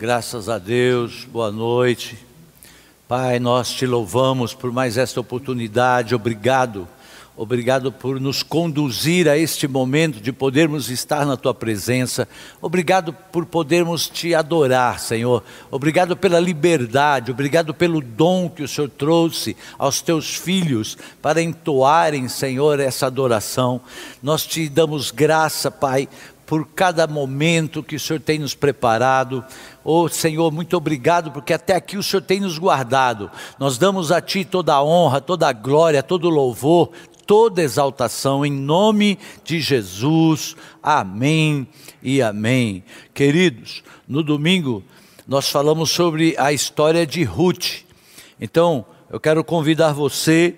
Graças a Deus, boa noite. Pai, nós te louvamos por mais esta oportunidade, obrigado. Obrigado por nos conduzir a este momento de podermos estar na tua presença. Obrigado por podermos te adorar, Senhor. Obrigado pela liberdade, obrigado pelo dom que o Senhor trouxe aos teus filhos para entoarem, Senhor, essa adoração. Nós te damos graça, Pai, por cada momento que o Senhor tem nos preparado. Oh Senhor, muito obrigado, porque até aqui o Senhor tem nos guardado. Nós damos a Ti toda a honra, toda a glória, todo o louvor, toda exaltação, em nome de Jesus. Amém e amém. Queridos, no domingo nós falamos sobre a história de Ruth. Então, eu quero convidar você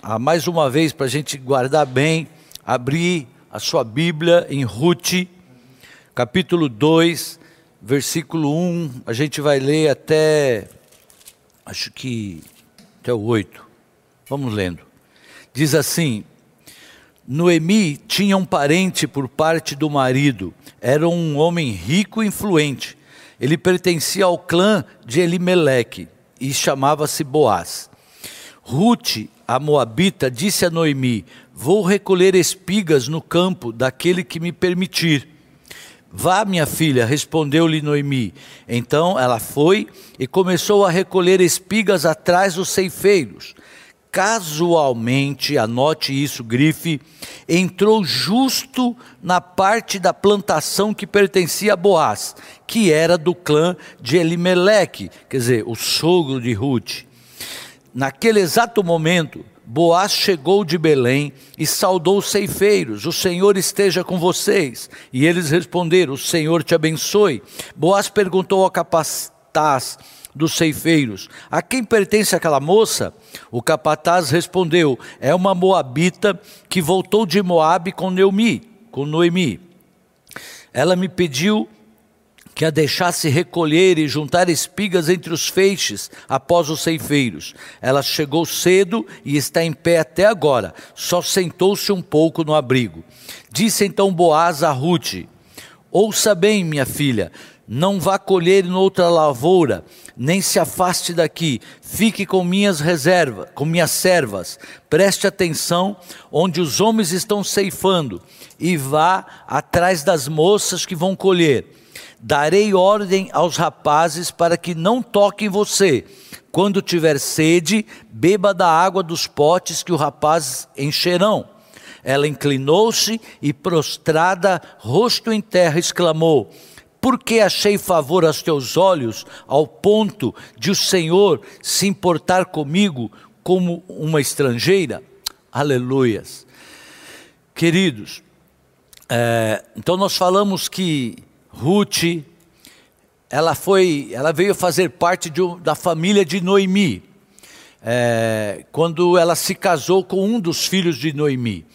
a mais uma vez para a gente guardar bem, abrir a sua Bíblia em Ruth, capítulo 2, versículo 1, a gente vai ler até, acho que até o 8. Vamos lendo. Diz assim: Noemi tinha um parente por parte do marido, era um homem rico e influente. Ele pertencia ao clã de Elimeleque e chamava-se Boaz. Ruth, a moabita, disse a Noemi: Vou recolher espigas no campo daquele que me permitir. Vá, minha filha, respondeu-lhe Noemi. Então ela foi e começou a recolher espigas atrás dos ceifeiros. Casualmente, anote isso, grife, entrou justo na parte da plantação que pertencia a Boaz, que era do clã de Elimeleque, quer dizer, o sogro de Ruth. Naquele exato momento, Boaz chegou de Belém e saudou os ceifeiros: O Senhor esteja com vocês. E eles responderam: O Senhor te abençoe. Boaz perguntou ao capataz dos ceifeiros: A quem pertence aquela moça? O capataz respondeu: É uma moabita que voltou de Moabe com Noemi, com Noemi. Ela me pediu que a deixasse recolher e juntar espigas entre os feixes após os ceifeiros. Ela chegou cedo e está em pé até agora, só sentou-se um pouco no abrigo. Disse então Boaz a Ruth: Ouça bem, minha filha, não vá colher em outra lavoura, nem se afaste daqui. Fique com minhas reservas, com minhas servas. Preste atenção onde os homens estão ceifando e vá atrás das moças que vão colher Darei ordem aos rapazes para que não toquem você. Quando tiver sede, beba da água dos potes que os rapazes encherão. Ela inclinou-se e, prostrada, rosto em terra, exclamou: Por que achei favor aos teus olhos, ao ponto de o Senhor se importar comigo como uma estrangeira? Aleluias. Queridos, é, então nós falamos que Ruth, ela foi, ela veio fazer parte de, da família de Noemi, é, quando ela se casou com um dos filhos de Noemi.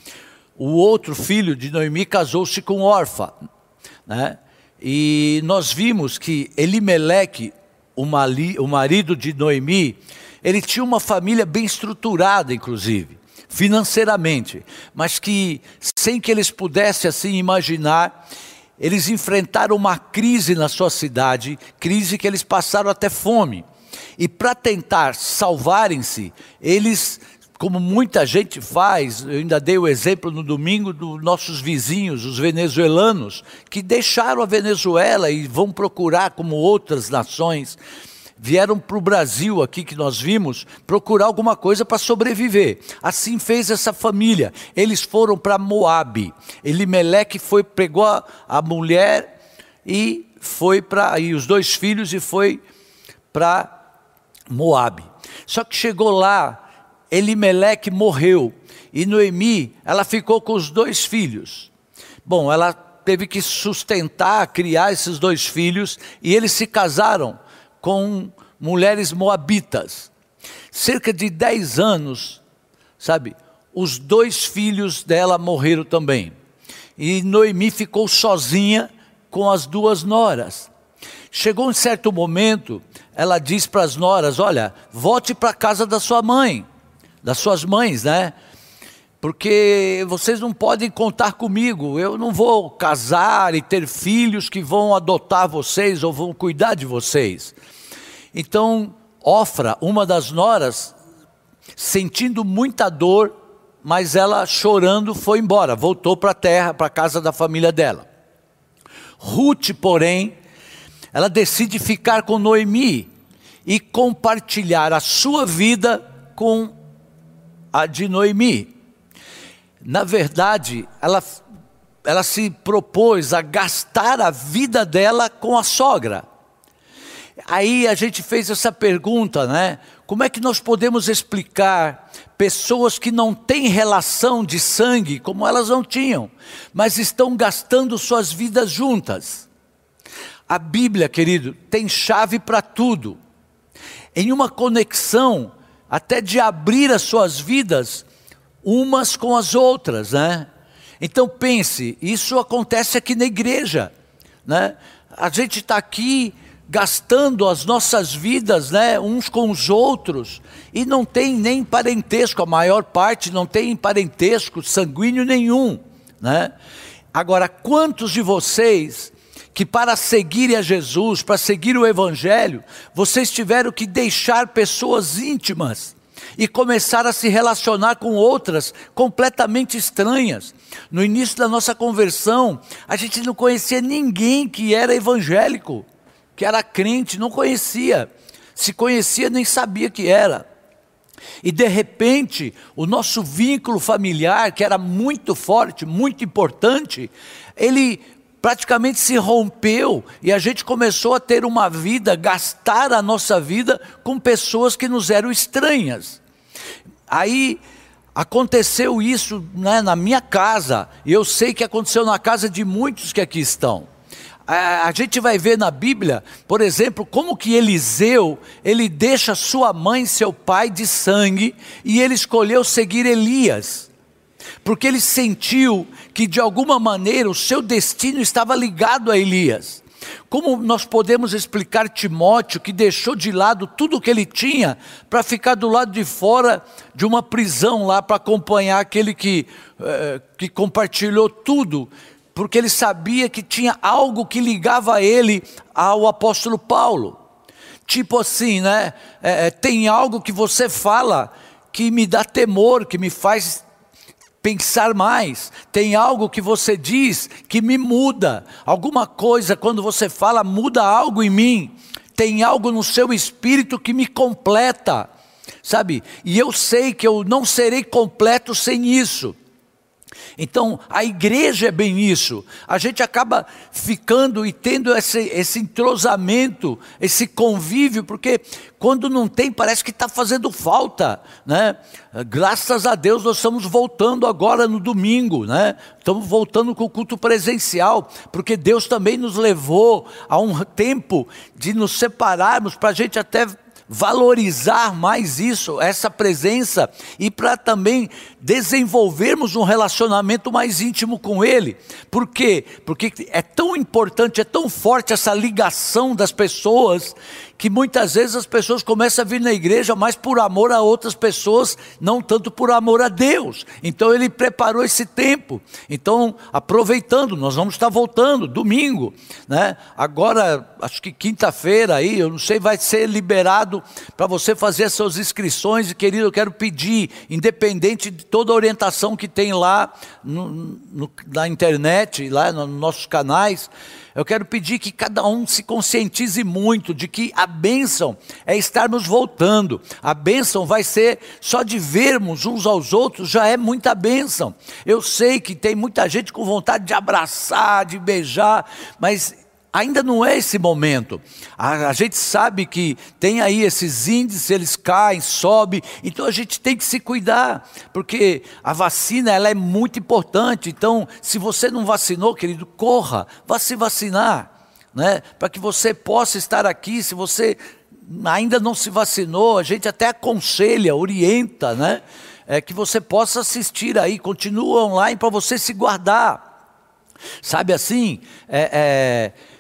O outro filho de Noemi casou-se com Orfa, né? E nós vimos que Elimeleque, o, mali, o marido de Noemi, ele tinha uma família bem estruturada, inclusive, financeiramente, mas que sem que eles pudessem assim imaginar, eles enfrentaram uma crise na sua cidade, crise que eles passaram até fome. E para tentar salvarem-se, eles, como muita gente faz, eu ainda dei o exemplo no domingo dos nossos vizinhos, os venezuelanos, que deixaram a Venezuela e vão procurar, como outras nações, vieram para o Brasil aqui que nós vimos procurar alguma coisa para sobreviver. Assim fez essa família. Eles foram para Moabe. Elimeleque foi pegou a, mulher e foi para e os dois filhos e foi para Moabe. Só que chegou lá, Elimeleque morreu e Noemi, ela ficou com os dois filhos. Bom, ela teve que sustentar, criar esses dois filhos e eles se casaram com mulheres moabitas. Cerca de 10 anos, sabe, os dois filhos dela morreram também. E Noemi ficou sozinha com as duas noras. Chegou um certo momento, ela diz para as noras: Olha, volte para a casa da sua mãe, das suas mães, né? Porque vocês não podem contar comigo, eu não vou casar e ter filhos que vão adotar vocês ou vão cuidar de vocês. Então, Ofra, uma das noras, sentindo muita dor, mas ela chorando foi embora, voltou para a terra, para a casa da família dela. Ruth, porém, ela decide ficar com Noemi e compartilhar a sua vida com a de Noemi. Na verdade, ela, ela se propôs a gastar a vida dela com a sogra. Aí a gente fez essa pergunta, né? Como é que nós podemos explicar pessoas que não têm relação de sangue, como elas não tinham, mas estão gastando suas vidas juntas? A Bíblia, querido, tem chave para tudo. Em uma conexão, até de abrir as suas vidas umas com as outras, né? Então pense, isso acontece aqui na igreja, né? A gente está aqui gastando as nossas vidas, né, uns com os outros, e não tem nem parentesco, a maior parte não tem parentesco sanguíneo nenhum, né? Agora, quantos de vocês que para seguirem a Jesus, para seguir o Evangelho, vocês tiveram que deixar pessoas íntimas e começar a se relacionar com outras completamente estranhas. No início da nossa conversão, a gente não conhecia ninguém que era evangélico que era crente, não conhecia. Se conhecia, nem sabia que era. E de repente, o nosso vínculo familiar, que era muito forte, muito importante, ele praticamente se rompeu e a gente começou a ter uma vida, gastar a nossa vida com pessoas que nos eram estranhas. Aí aconteceu isso né, na minha casa, e eu sei que aconteceu na casa de muitos que aqui estão a, a, gente vai ver na Bíblia, por exemplo, como que Eliseu, ele deixa sua mãe e seu pai de sangue, e ele escolheu seguir Elias, porque ele sentiu que de alguma maneira o seu destino estava ligado a Elias. Como nós podemos explicar Timóteo, que deixou de lado tudo o que ele tinha, para ficar do lado de fora de uma prisão lá, para acompanhar aquele que, eh, que compartilhou tudo porque ele sabia que tinha algo que ligava ele ao apóstolo Paulo. Tipo assim, né? É, é, tem algo que você fala que me dá temor, que me faz pensar mais. Tem algo que você diz que me muda. Alguma coisa, quando você fala, muda algo em mim. Tem algo no seu espírito que me completa, sabe? E eu sei que eu não serei completo sem isso. Então, a igreja é bem isso. A gente acaba ficando e tendo esse, esse entrosamento, esse convívio, porque quando não tem, parece que está fazendo falta. Né? Graças a Deus, nós estamos voltando agora no domingo, né? estamos voltando com o culto presencial, porque Deus também nos levou a um tempo de nos separarmos para a gente até valorizar mais isso, essa presença, e para também desenvolvermos um relacionamento mais íntimo com Ele. Por quê? Porque é tão importante, é tão forte essa ligação das pessoas, que muitas vezes as pessoas começam a vir na igreja mais por amor a outras pessoas, não tanto por amor a Deus. Então Ele preparou esse tempo. Então, aproveitando, nós vamos estar voltando domingo, né? Agora, acho que quinta-feira aí, eu não sei, vai ser liberado para você fazer as suas inscrições. E querido, eu quero pedir, independente de toda a orientação que tem lá no, no, na internet, lá nos nossos canais, eu quero pedir que cada um se conscientize muito de que a bênção é estarmos voltando. A bênção vai ser só de vermos uns aos outros, já é muita bênção. Eu sei que tem muita gente com vontade de abraçar, de beijar, mas ainda não é esse momento. A, a, gente sabe que tem aí esses índices, eles caem, sobem, então a gente tem que se cuidar, porque a vacina ela é muito importante. Então, se você não vacinou, querido, corra, vá se vacinar, né? Para que você possa estar aqui. Se você ainda não se vacinou, a gente até aconselha, orienta, né? É que você possa assistir aí, continua online para você se guardar. Sabe assim? é, é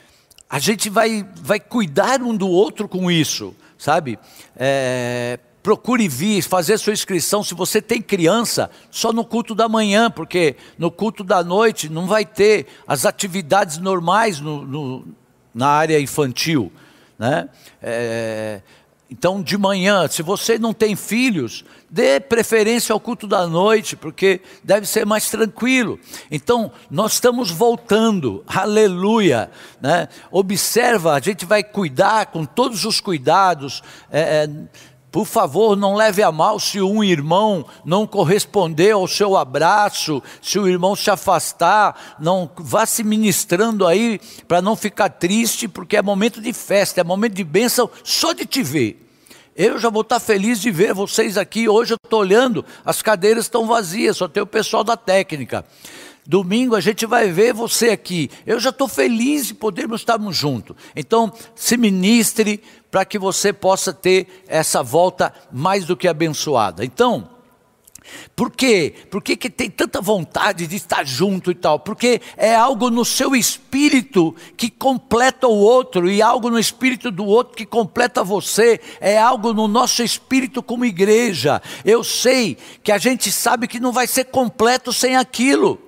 a gente vai, vai cuidar um do outro com isso, sabe? É, procure vir, fazer sua inscrição. Se você tem criança, só no culto da manhã, porque no culto da noite não vai ter as atividades normais no, no, na área infantil. Né? É, então, de manhã, se você não tem filhos, dê preferência ao culto da noite, porque deve ser mais tranquilo. Então, nós estamos voltando, aleluia. Né? Observa, a gente vai cuidar com todos os cuidados. É, é, por favor, não leve a mal se um irmão não corresponder ao seu abraço, se o irmão se afastar, não vá se ministrando aí para não ficar triste, porque é momento de festa, é momento de bênção só de te ver. Eu já vou estar feliz de ver vocês aqui. Hoje eu estou olhando, as cadeiras estão vazias, só tem o pessoal da técnica. Domingo a gente vai ver você aqui. Eu já estou feliz de podermos estarmos juntos. Então, se ministre para que você possa ter essa volta mais do que abençoada. Então, por quê? Por que, que tem tanta vontade de estar junto e tal? Porque é algo no seu espírito que completa o outro, e algo no espírito do outro que completa você, é algo no nosso espírito como igreja. Eu sei que a gente sabe que não vai ser completo sem aquilo.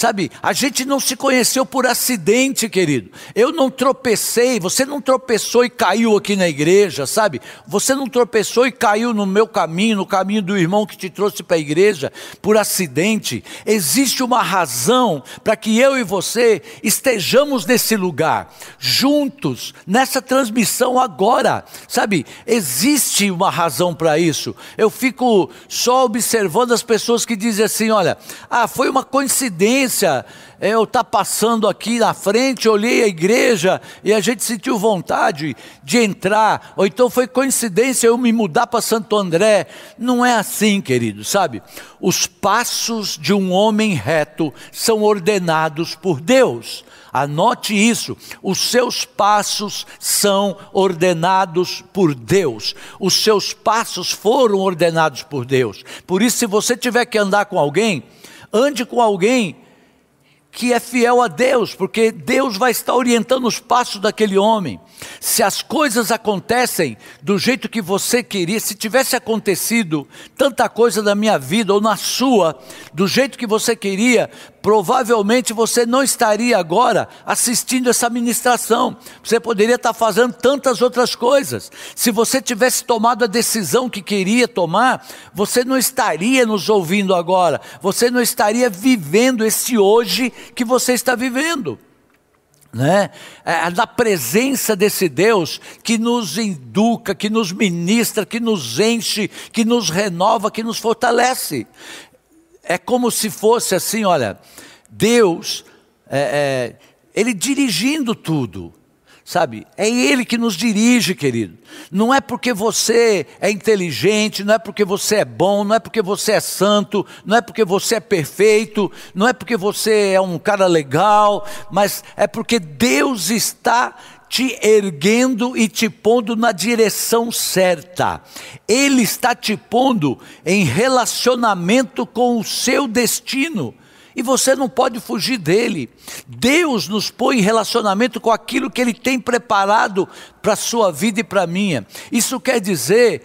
Sabe, a gente não se conheceu por acidente, querido. Eu não tropecei, você não tropeçou e caiu aqui na igreja, sabe? Você não tropeçou e caiu no meu caminho, no caminho do irmão que te trouxe para a igreja por acidente. Existe uma razão para que eu e você estejamos nesse lugar, juntos, nessa transmissão agora, sabe? Existe uma razão para isso. Eu fico só observando as pessoas que dizem assim: olha, ah, foi uma coincidência coincidência eu estar tá passando aqui na frente, olhei a igreja e a gente sentiu vontade de entrar, ou então foi coincidência eu me mudar para Santo André. Não é assim, querido, sabe? Os passos de um homem reto são ordenados por Deus. Anote isso: os seus passos são ordenados por Deus, os seus passos foram ordenados por Deus. Por isso, se você tiver que andar com alguém, ande com alguém que é fiel a Deus, porque Deus vai estar orientando os passos daquele homem. Se as coisas acontecem do jeito que você queria, se tivesse acontecido tanta coisa na minha vida ou na sua, do jeito que você queria, provavelmente você não estaria agora assistindo essa ministração. Você poderia estar fazendo tantas outras coisas. Se você tivesse tomado a decisão que queria tomar, você não estaria nos ouvindo agora. Você não estaria vivendo esse hoje que você está vivendo né? É, da presença desse Deus que nos educa, que nos ministra, que nos enche, que nos renova, que nos fortalece. É como se fosse assim, olha, Deus, é, é, Ele dirigindo tudo. Sabe, é Ele que nos dirige, querido. Não é porque você é inteligente, não é porque você é bom, não é porque você é santo, não é porque você é perfeito, não é porque você é um cara legal, mas é porque Deus está te erguendo e te pondo na direção certa. Ele está te pondo em relacionamento com o seu destino e você não pode fugir dele. Deus nos põe em relacionamento com aquilo que ele tem preparado para a sua vida e para a minha. Isso quer dizer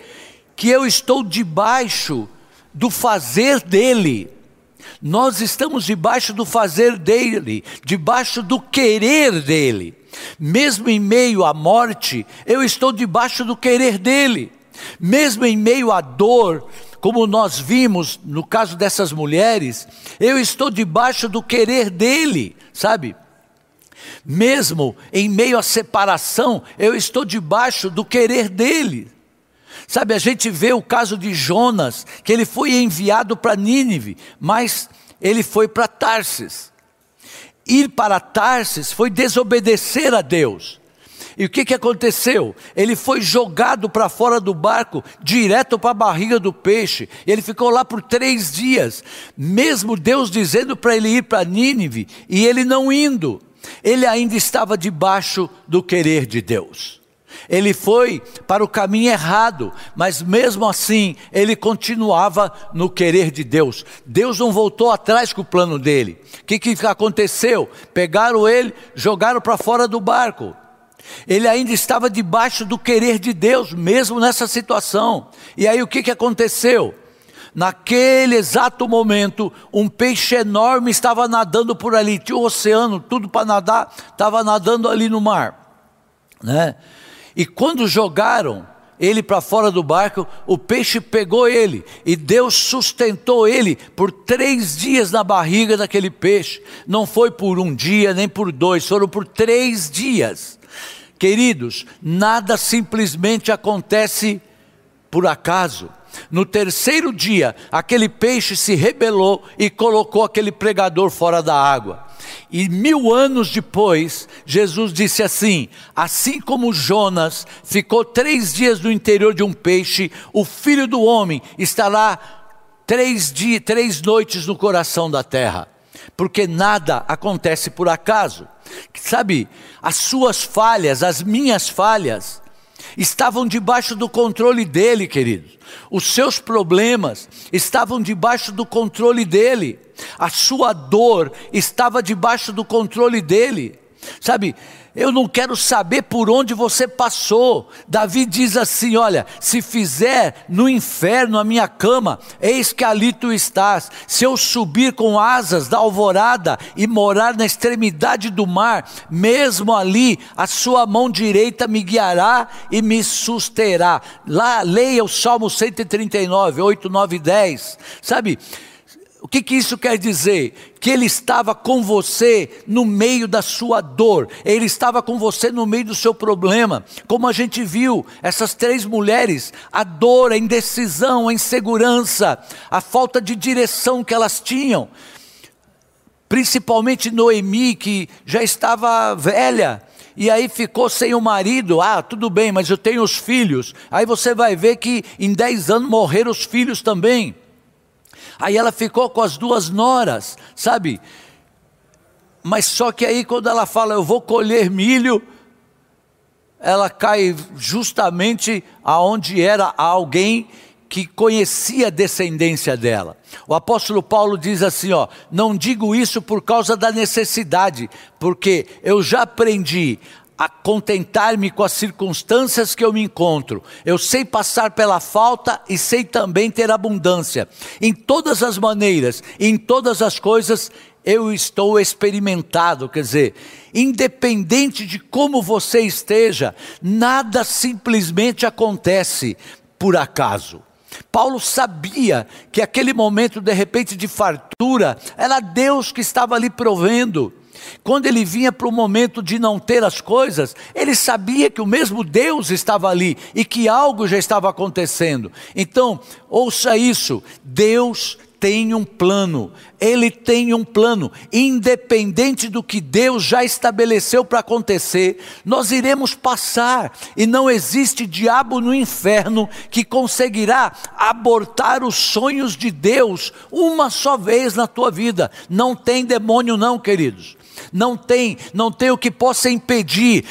que eu estou debaixo do fazer dele. Nós estamos debaixo do fazer dele, debaixo do querer dele. Mesmo em meio à morte, eu estou debaixo do querer dele. Mesmo em meio à dor, como nós vimos no caso dessas mulheres, eu estou debaixo do querer dele, sabe? Mesmo em meio à separação, eu estou debaixo do querer dele. Sabe, a gente vê o caso de Jonas, que ele foi enviado para Nínive, mas ele foi para Tarsis. Ir para Tarsis foi desobedecer a Deus. E o que, que aconteceu? Ele foi jogado para fora do barco, direto para a barriga do peixe. E ele ficou lá por três dias, mesmo Deus dizendo para ele ir para Nínive, e ele não indo. Ele ainda estava debaixo do querer de Deus. Ele foi para o caminho errado, mas mesmo assim ele continuava no querer de Deus. Deus não voltou atrás com o plano dele. O que, que aconteceu? Pegaram ele, jogaram para fora do barco. Ele ainda estava debaixo do querer de Deus, mesmo nessa situação. E aí o que, que aconteceu? Naquele exato momento, um peixe enorme estava nadando por ali, tinha o um oceano, tudo para nadar, estava nadando ali no mar. Né? E quando jogaram ele para fora do barco, o peixe pegou ele e Deus sustentou ele por três dias na barriga daquele peixe. Não foi por um dia nem por dois, foram por três dias. Queridos, nada simplesmente acontece por acaso. No terceiro dia, aquele peixe se rebelou e colocou aquele pregador fora da água. E mil anos depois, Jesus disse assim: Assim como Jonas ficou três dias no interior de um peixe, o filho do homem estará três, dias, três noites no coração da terra. Porque nada acontece por acaso. Sabe, as suas falhas, as minhas falhas, estavam debaixo do controle dele, queridos. Os seus problemas estavam debaixo do controle dele. A sua dor estava debaixo do controle dele. Sabe, eu não quero saber por onde você passou. Davi diz assim: Olha, se fizer no inferno a minha cama, eis que ali tu estás. Se eu subir com asas da alvorada e morar na extremidade do mar, mesmo ali a sua mão direita me guiará e me susterá. Lá, leia o Salmo 139, 8, 9 e 10. Sabe? O que, que isso quer dizer? Que Ele estava com você no meio da sua dor, Ele estava com você no meio do seu problema. Como a gente viu, essas três mulheres, a dor, a indecisão, a insegurança, a falta de direção que elas tinham, principalmente Noemi, que já estava velha, e aí ficou sem o marido. Ah, tudo bem, mas eu tenho os filhos. Aí você vai ver que em dez anos morreram os filhos também. Aí ela ficou com as duas noras, sabe? Mas só que aí quando ela fala, eu vou colher milho, ela cai justamente aonde era alguém que conhecia a descendência dela. O apóstolo Paulo diz assim, ó: "Não digo isso por causa da necessidade, porque eu já aprendi a contentar-me com as circunstâncias que eu me encontro. Eu sei passar pela falta e sei também ter abundância. Em todas as maneiras, em todas as coisas, eu estou experimentado. Quer dizer, independente de como você esteja, nada simplesmente acontece por acaso. Paulo sabia que aquele momento de repente de fartura era Deus que estava ali provendo. Quando ele vinha para o momento de não ter as coisas, ele sabia que o mesmo Deus estava ali e que algo já estava acontecendo. Então, ouça isso: Deus tem um plano, Ele tem um plano, independente do que Deus já estabeleceu para acontecer, nós iremos passar, e não existe diabo no inferno que conseguirá abortar os sonhos de Deus uma só vez na tua vida. Não tem demônio, não, queridos não tem, não tem o que possa impedir.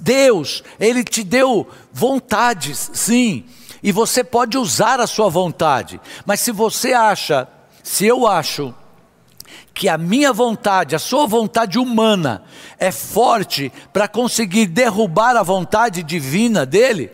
Deus, Ele te deu vontades, sim, e você pode usar a sua vontade, mas se você acha, se eu acho, que a minha vontade, a sua vontade humana é forte para conseguir derrubar a vontade divina dele,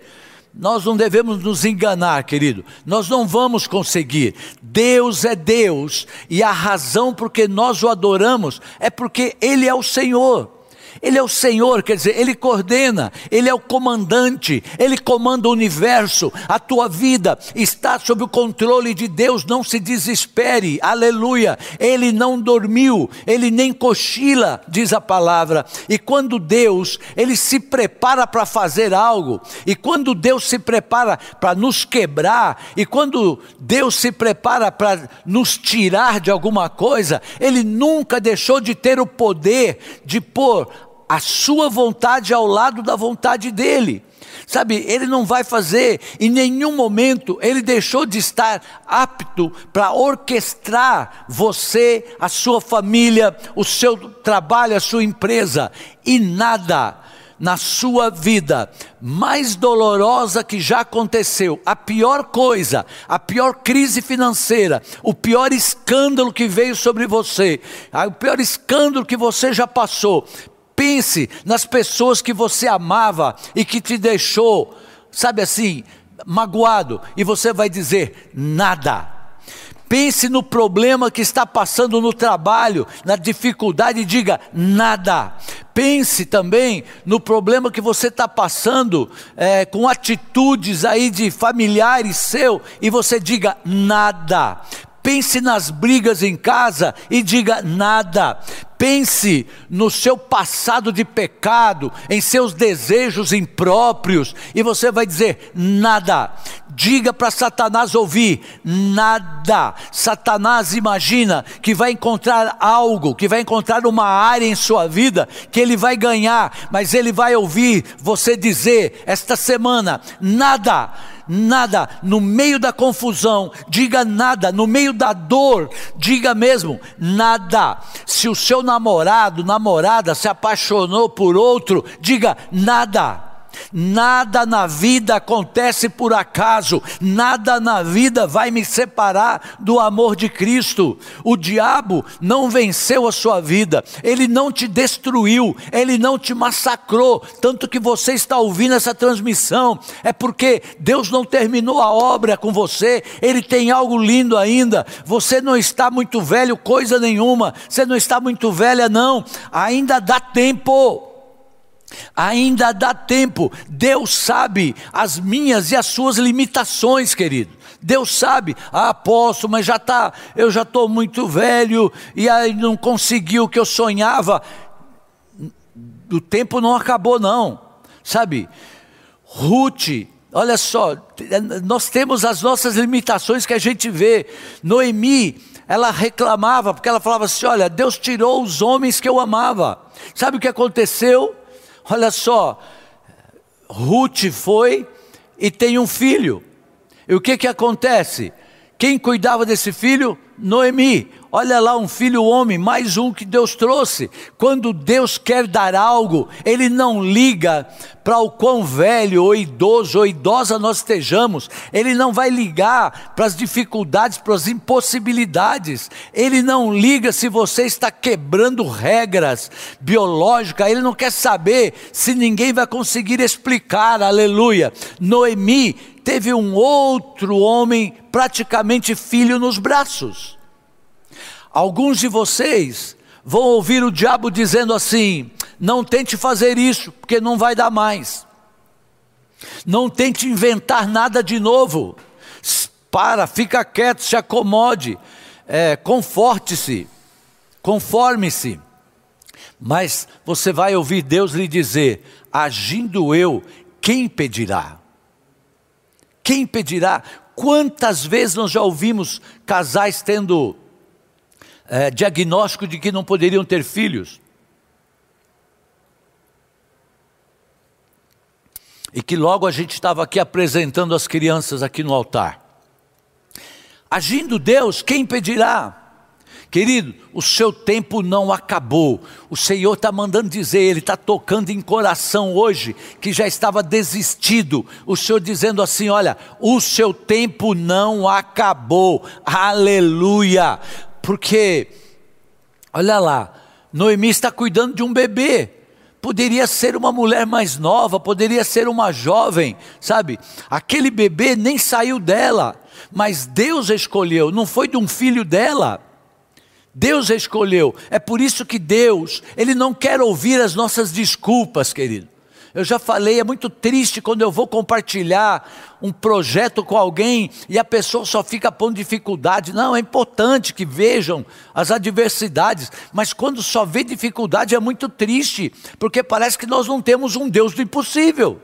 nós não devemos nos enganar, querido. Nós não vamos conseguir. Deus é Deus e a razão por que nós o adoramos é porque Ele é o Senhor. Ele é o Senhor, quer dizer, Ele coordena, Ele é o comandante, Ele comanda o universo, a tua vida está sob o controle de Deus, não se desespere, aleluia. Ele não dormiu, Ele nem cochila, diz a palavra. E quando Deus, Ele se prepara para fazer algo, e quando Deus se prepara para nos quebrar, e quando Deus se prepara para nos tirar de alguma coisa, Ele nunca deixou de ter o poder de pôr a sua vontade ao lado da vontade dele. Sabe, ele não vai fazer, em nenhum momento ele deixou de estar apto para orquestrar você, a sua família, o seu trabalho, a sua empresa, e nada na sua vida mais dolorosa que já aconteceu, a pior coisa, a pior crise financeira, o pior escândalo que veio sobre você, o pior escândalo que você já passou, Pense nas pessoas que você amava e que te deixou, sabe assim, magoado, e você vai dizer nada. Pense no problema que está passando no trabalho, na dificuldade, e diga nada. Pense também no problema que você está passando é, com atitudes aí de familiares seu, e você diga nada. Pense nas brigas em casa e diga nada. Pense no seu passado de pecado, em seus desejos impróprios, e você vai dizer nada. Diga para Satanás ouvir nada. Satanás imagina que vai encontrar algo, que vai encontrar uma área em sua vida que ele vai ganhar, mas ele vai ouvir você dizer esta semana nada nada, no meio da confusão, diga nada, no meio da dor, diga mesmo nada. Se o seu namorado, namorada se apaixonou por outro, diga nada. Nada na vida acontece por acaso, nada na vida vai me separar do amor de Cristo. O diabo não venceu a sua vida, ele não te destruiu, ele não te massacrou. Tanto que você está ouvindo essa transmissão, é porque Deus não terminou a obra com você, ele tem algo lindo ainda. Você não está muito velho, coisa nenhuma, você não está muito velha, não, ainda dá tempo. Ainda dá tempo, Deus sabe as minhas e as suas limitações, querido. Deus sabe, ah, posso, mas já tá, eu já estou muito velho e aí não consegui o que eu sonhava. O tempo não acabou, não, sabe? Ruth, olha só, nós temos as nossas limitações que a gente vê. Noemi, ela reclamava, porque ela falava assim: olha, Deus tirou os homens que eu amava. Sabe o que aconteceu? Olha só, Ruth foi e tem um filho. E o que que acontece? Quem cuidava desse filho? Noemi. Olha lá, um filho homem, mais um que Deus trouxe. Quando Deus quer dar algo, Ele não liga para o quão velho ou idoso ou idosa nós estejamos. Ele não vai ligar para as dificuldades, para as impossibilidades. Ele não liga se você está quebrando regras biológicas. Ele não quer saber se ninguém vai conseguir explicar. Aleluia. Noemi teve um outro homem, praticamente filho, nos braços. Alguns de vocês vão ouvir o diabo dizendo assim: não tente fazer isso, porque não vai dar mais. Não tente inventar nada de novo. Para, fica quieto, se acomode, é, conforte-se, conforme-se. Mas você vai ouvir Deus lhe dizer: agindo eu, quem impedirá? Quem impedirá? Quantas vezes nós já ouvimos casais tendo é, diagnóstico de que não poderiam ter filhos. E que logo a gente estava aqui apresentando as crianças aqui no altar. Agindo Deus, quem impedirá? Querido, o seu tempo não acabou. O Senhor está mandando dizer, Ele está tocando em coração hoje, que já estava desistido. O Senhor dizendo assim: olha, o seu tempo não acabou. Aleluia. Porque, olha lá, Noemi está cuidando de um bebê. Poderia ser uma mulher mais nova, poderia ser uma jovem, sabe? Aquele bebê nem saiu dela, mas Deus escolheu, não foi de um filho dela. Deus escolheu. É por isso que Deus, Ele não quer ouvir as nossas desculpas, querido. Eu já falei, é muito triste quando eu vou compartilhar um projeto com alguém e a pessoa só fica pondo dificuldade. Não, é importante que vejam as adversidades, mas quando só vê dificuldade é muito triste, porque parece que nós não temos um Deus do impossível.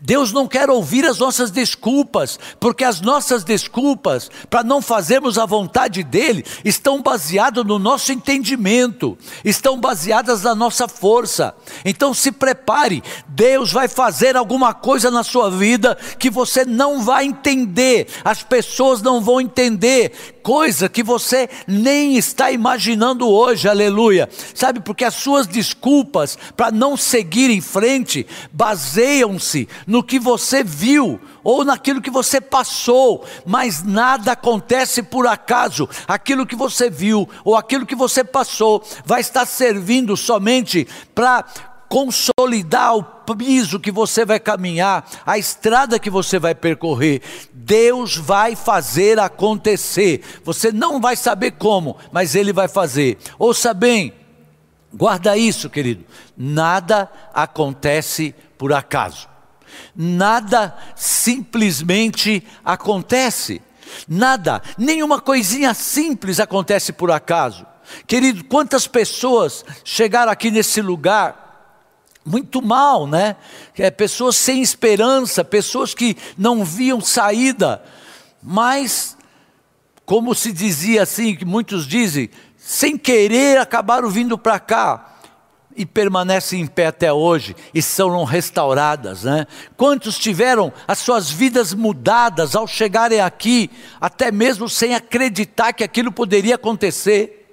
Deus não quer ouvir as nossas desculpas, porque as nossas desculpas para não fazermos a vontade dEle estão baseadas no nosso entendimento, estão baseadas na nossa força. Então se prepare, Deus vai fazer alguma coisa na sua vida que você não vai entender, as pessoas não vão entender coisa que você nem está imaginando hoje, aleluia. Sabe, porque as suas desculpas para não seguir em frente baseiam-se no que você viu ou naquilo que você passou, mas nada acontece por acaso. Aquilo que você viu ou aquilo que você passou vai estar servindo somente para consolidar o piso que você vai caminhar, a estrada que você vai percorrer. Deus vai fazer acontecer. Você não vai saber como, mas Ele vai fazer. Ouça bem, guarda isso, querido. Nada acontece por acaso. Nada simplesmente acontece. Nada, nenhuma coisinha simples acontece por acaso. Querido, quantas pessoas chegaram aqui nesse lugar muito mal, né? É, pessoas sem esperança, pessoas que não viam saída, mas, como se dizia assim, que muitos dizem, sem querer acabaram vindo para cá e permanecem em pé até hoje e são restauradas, né? Quantos tiveram as suas vidas mudadas ao chegarem aqui, até mesmo sem acreditar que aquilo poderia acontecer?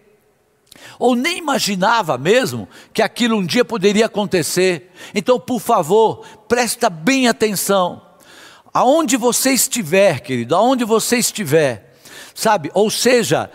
Ou nem imaginava mesmo que aquilo um dia poderia acontecer. Então, por favor, presta bem atenção. Aonde você estiver, querido, aonde você estiver, sabe? Ou seja,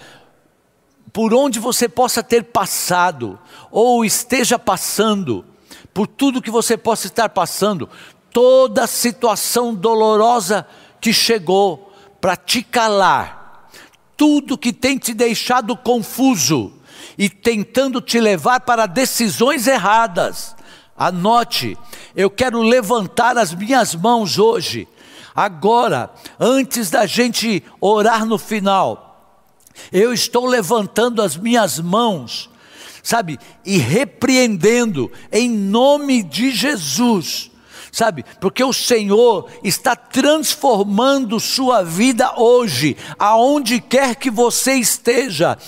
por onde você possa ter passado, ou esteja passando, por tudo que você possa estar passando, toda situação dolorosa que chegou para te calar, tudo que tem te deixado confuso, e tentando te levar para decisões erradas. Anote, eu quero levantar as minhas mãos hoje, agora, antes da gente orar no final. Eu estou levantando as minhas mãos, sabe, e repreendendo em nome de Jesus sabe? Porque o Senhor está transformando sua vida hoje, aonde quer que você esteja,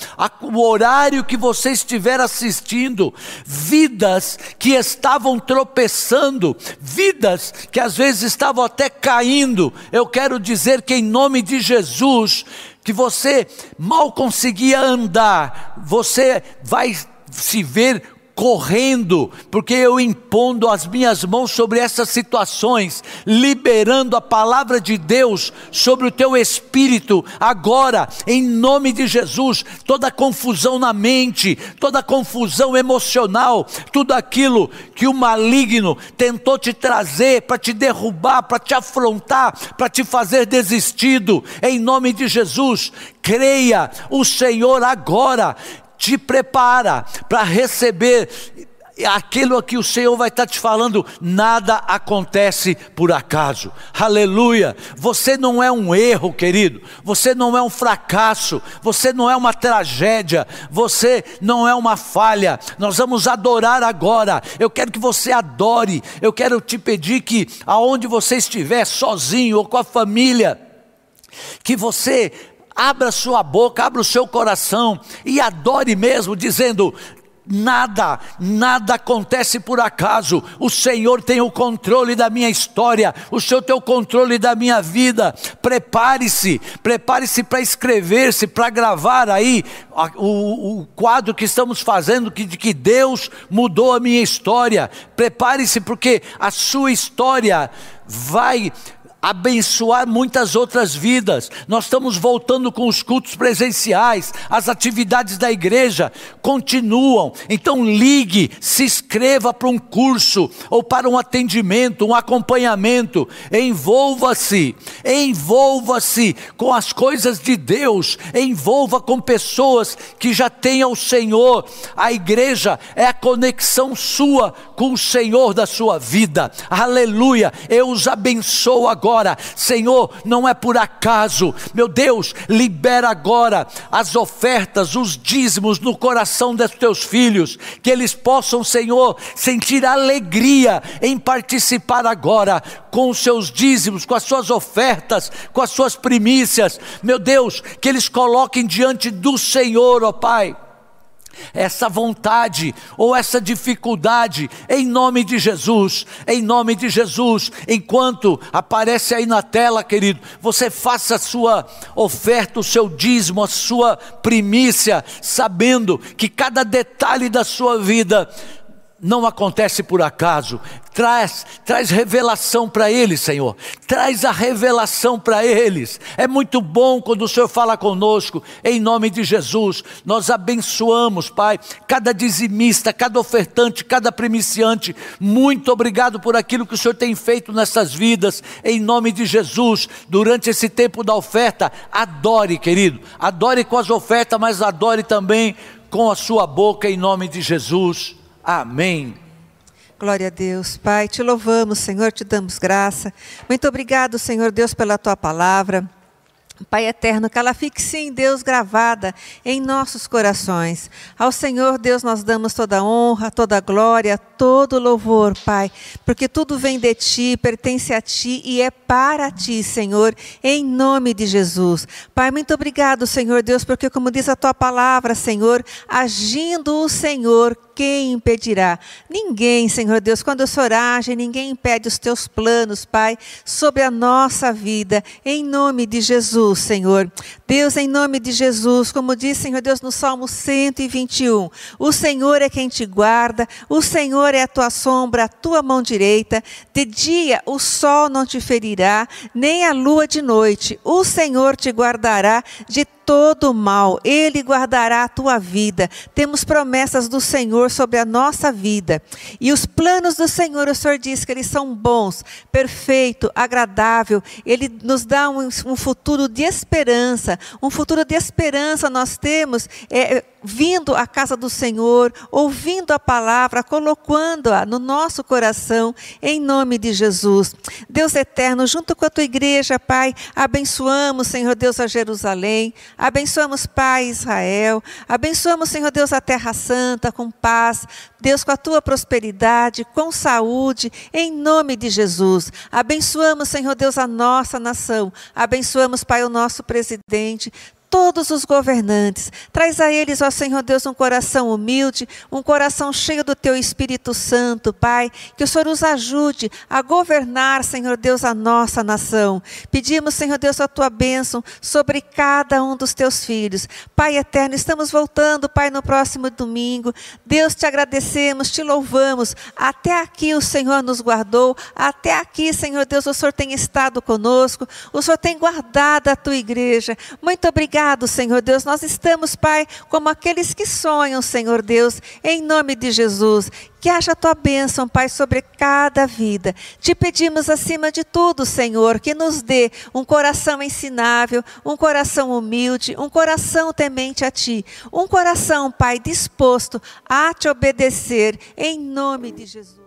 o horário que você estiver assistindo, vidas que estavam tropeçando, vidas que às vezes estavam até caindo. Eu quero dizer que em nome de Jesus, que você mal conseguia andar, você vai se ver correndo, porque eu impondo as minhas mãos sobre essas situações, liberando a palavra de Deus sobre o teu espírito, agora, em nome de Jesus, toda confusão na mente, toda confusão emocional, tudo aquilo que o maligno tentou te trazer para te derrubar, para te afrontar, para te fazer desistido, em nome de Jesus, creia o Senhor agora te prepara para receber aquilo que o Senhor vai estar te falando, nada acontece por acaso. Aleluia! Você não é um erro, querido. Você não é um fracasso. Você não é uma tragédia. Você não é uma falha. Nós vamos adorar agora. Eu quero que você adore. Eu quero te pedir que aonde você estiver, sozinho ou com a família, que você abra sua boca, abra o seu coração e adore mesmo, dizendo: Nada, nada acontece por acaso. O Senhor tem o controle da minha história, o Senhor tem o controle da minha vida. Prepare-se, prepare-se para escrever-se, para gravar aí o, o, quadro que estamos fazendo, que, de que Deus mudou a minha história. Prepare-se, porque a sua história vai abençoar muitas outras vidas. Nós estamos voltando com os cultos presenciais, as atividades da igreja continuam. Então ligue, se inscreva para um curso ou para um atendimento, um acompanhamento. Envolva-se, envolva-se com as coisas de Deus, envolva com pessoas que já tenham o Senhor. A igreja é a conexão sua com o Senhor da sua vida. Aleluia. Eu os abençoo agora agora, Senhor, não é por acaso, meu Deus, libera agora as ofertas, os dízimos no coração dos teus filhos, que eles possam, Senhor, sentir alegria em participar agora com os seus dízimos, com as suas ofertas, com as suas primícias, meu Deus, que eles coloquem diante do Senhor, ó Pai essa vontade ou essa dificuldade, em nome de Jesus, em nome de Jesus, enquanto aparece aí na tela, querido, você faça a sua oferta, o seu dízimo, a sua primícia, sabendo que cada detalhe da sua vida não acontece por acaso. Traz, traz revelação para eles, Senhor. Traz a revelação para eles. É muito bom quando o Senhor fala conosco, em nome de Jesus. Nós abençoamos, Pai, cada dizimista, cada ofertante, cada primiciante. Muito obrigado por aquilo que o Senhor tem feito nessas vidas, em nome de Jesus. Durante esse tempo da oferta, adore, querido. Adore com as ofertas, mas adore também com a sua boca, em nome de Jesus. Amém. Glória a Deus. Pai, te louvamos, Senhor, te damos graça. Muito obrigado, Senhor Deus, pela tua palavra. Pai eterno, que ela fique sim, Deus, gravada em nossos corações. Ao Senhor, Deus, nós damos toda honra, toda glória, todo louvor, Pai, porque tudo vem de Ti, pertence a Ti e é para Ti, Senhor, em nome de Jesus. Pai, muito obrigado, Senhor Deus, porque, como diz a Tua palavra, Senhor, agindo o Senhor, quem impedirá? Ninguém, Senhor Deus, quando o Senhor age, ninguém impede os Teus planos, Pai, sobre a nossa vida, em nome de Jesus. Jesus, Senhor. Deus, em nome de Jesus, como diz, Senhor Deus, no Salmo 121, o Senhor é quem te guarda, o Senhor é a tua sombra, a tua mão direita. De dia o sol não te ferirá, nem a lua de noite. O Senhor te guardará de todo mal, Ele guardará a tua vida. Temos promessas do Senhor sobre a nossa vida. E os planos do Senhor, o Senhor diz que eles são bons, perfeito, agradável. Ele nos dá um, um futuro de esperança. Um futuro de esperança nós temos é, vindo à casa do Senhor, ouvindo a palavra, colocando-a no nosso coração, em nome de Jesus. Deus eterno, junto com a tua igreja, Pai, abençoamos, Senhor Deus, a Jerusalém, abençoamos, Pai, Israel, abençoamos, Senhor Deus, a Terra Santa, com paz, Deus, com a tua prosperidade, com saúde, em nome de Jesus. Abençoamos, Senhor Deus, a nossa nação, abençoamos, Pai, o nosso presidente, todos os governantes. Traz a eles, ó Senhor Deus, um coração humilde, um coração cheio do teu Espírito Santo, Pai. Que o Senhor os ajude a governar, Senhor Deus, a nossa nação. Pedimos, Senhor Deus, a tua bênção sobre cada um dos teus filhos. Pai eterno, estamos voltando, Pai, no próximo domingo. Deus, te agradecemos, te louvamos. Até aqui o Senhor nos guardou. Até aqui, Senhor Deus, o Senhor tem estado conosco. O Senhor tem guardado a tua igreja. Muito obrigado Obrigado, Senhor Deus. Nós estamos, Pai, como aqueles que sonham, Senhor Deus, em nome de Jesus. Que haja a tua bênção, Pai, sobre cada vida. Te pedimos, acima de tudo, Senhor, que nos dê um coração ensinável, um coração humilde, um coração temente a Ti. Um coração, Pai, disposto a te obedecer, em nome de Jesus.